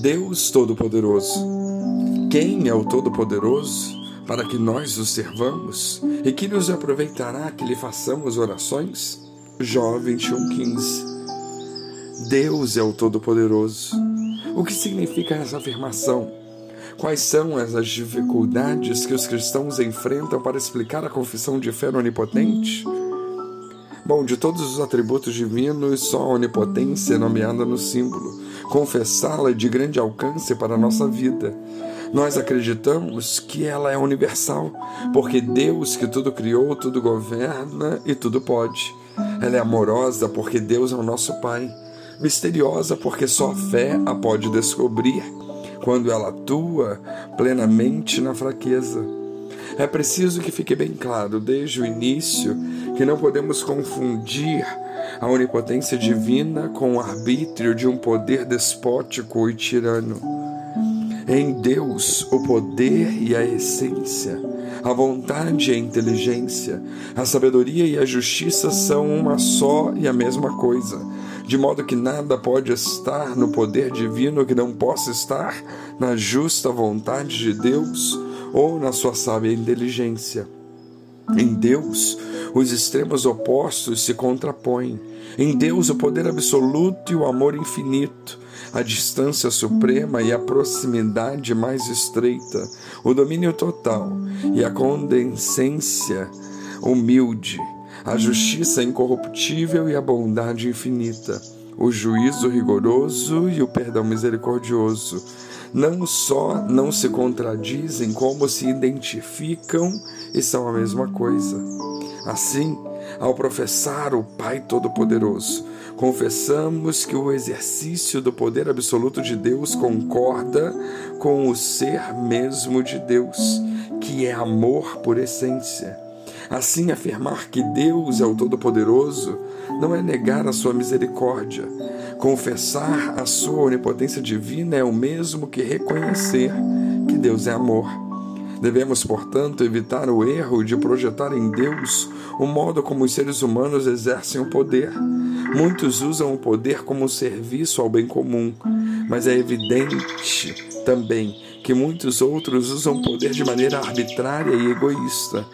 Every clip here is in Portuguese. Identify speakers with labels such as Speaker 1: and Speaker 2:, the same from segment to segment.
Speaker 1: Deus Todo-Poderoso. Quem é o Todo-Poderoso para que nós o servamos e que nos aproveitará que lhe façamos orações? Jó 21,15 Deus é o Todo-Poderoso. O que significa essa afirmação? Quais são as dificuldades que os cristãos enfrentam para explicar a confissão de fé no Onipotente? Bom, de todos os atributos divinos, só a onipotência é nomeada no símbolo. Confessá-la é de grande alcance para a nossa vida. Nós acreditamos que ela é universal, porque Deus que tudo criou, tudo governa e tudo pode. Ela é amorosa porque Deus é o nosso Pai. Misteriosa porque só a fé a pode descobrir quando ela atua plenamente na fraqueza. É preciso que fique bem claro desde o início que não podemos confundir a onipotência divina com o arbítrio de um poder despótico e tirano. Em Deus, o poder e a essência, a vontade e a inteligência, a sabedoria e a justiça são uma só e a mesma coisa, de modo que nada pode estar no poder divino que não possa estar na justa vontade de Deus ou na sua sábia inteligência. Em Deus, os extremos opostos se contrapõem. Em Deus, o poder absoluto e o amor infinito, a distância suprema e a proximidade mais estreita, o domínio total e a condescência humilde, a justiça incorruptível e a bondade infinita, o juízo rigoroso e o perdão misericordioso não só não se contradizem, como se identificam e são a mesma coisa. Assim, ao professar o Pai Todo-Poderoso, confessamos que o exercício do poder absoluto de Deus concorda com o ser mesmo de Deus, que é amor por essência. Assim, afirmar que Deus é o Todo-Poderoso não é negar a sua misericórdia, Confessar a sua onipotência divina é o mesmo que reconhecer que Deus é amor. Devemos, portanto, evitar o erro de projetar em Deus o modo como os seres humanos exercem o poder. Muitos usam o poder como serviço ao bem comum, mas é evidente também que muitos outros usam o poder de maneira arbitrária e egoísta.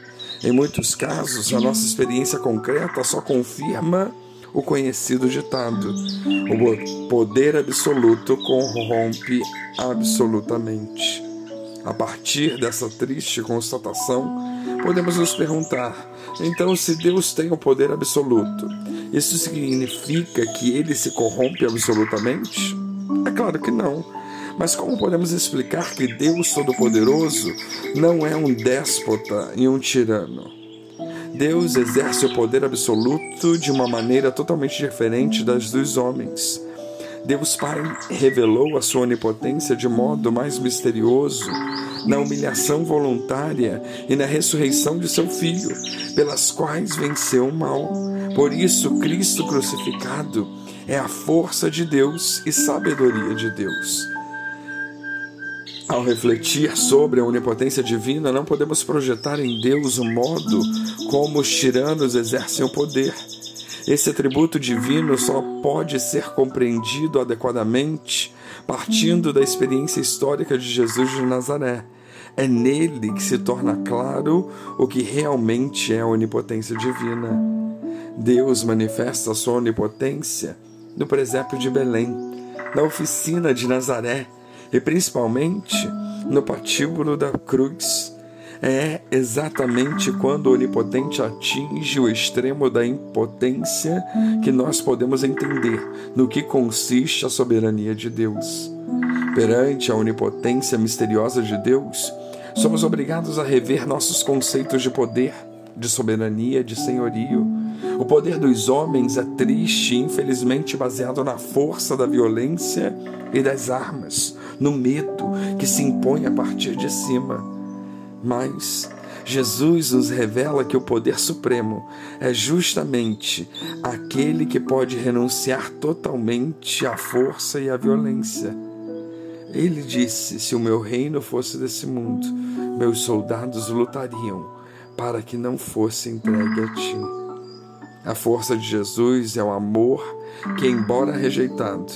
Speaker 1: Em muitos casos, a nossa experiência concreta só confirma o conhecido ditado: o poder absoluto corrompe absolutamente. A partir dessa triste constatação, podemos nos perguntar: então, se Deus tem o poder absoluto, isso significa que ele se corrompe absolutamente? É claro que não. Mas como podemos explicar que Deus Todo-Poderoso não é um déspota e um tirano? Deus exerce o poder absoluto de uma maneira totalmente diferente das dos homens. Deus Pai revelou a sua onipotência de modo mais misterioso na humilhação voluntária e na ressurreição de seu Filho, pelas quais venceu o mal. Por isso, Cristo crucificado é a força de Deus e sabedoria de Deus. Ao refletir sobre a onipotência divina, não podemos projetar em Deus o modo como os tiranos exercem o poder. Esse atributo divino só pode ser compreendido adequadamente partindo da experiência histórica de Jesus de Nazaré. É nele que se torna claro o que realmente é a onipotência divina. Deus manifesta a sua onipotência no presépio de Belém, na oficina de Nazaré e principalmente no patíbulo da cruz. É exatamente quando o onipotente atinge o extremo da impotência que nós podemos entender no que consiste a soberania de Deus. Perante a onipotência misteriosa de Deus, somos obrigados a rever nossos conceitos de poder, de soberania, de senhorio. O poder dos homens é triste e infelizmente baseado na força da violência e das armas no medo que se impõe a partir de cima. Mas Jesus nos revela que o poder supremo é justamente aquele que pode renunciar totalmente à força e à violência. Ele disse: Se o meu reino fosse desse mundo, meus soldados lutariam para que não fosse entregue a ti. A força de Jesus é o amor que, embora rejeitado,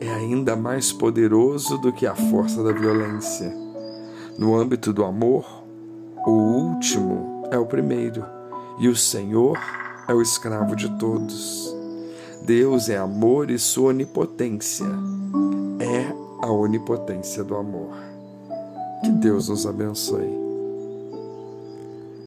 Speaker 1: é ainda mais poderoso do que a força da violência. No âmbito do amor, o último é o primeiro, e o Senhor é o escravo de todos. Deus é amor e sua onipotência é a onipotência do amor. Que Deus nos abençoe.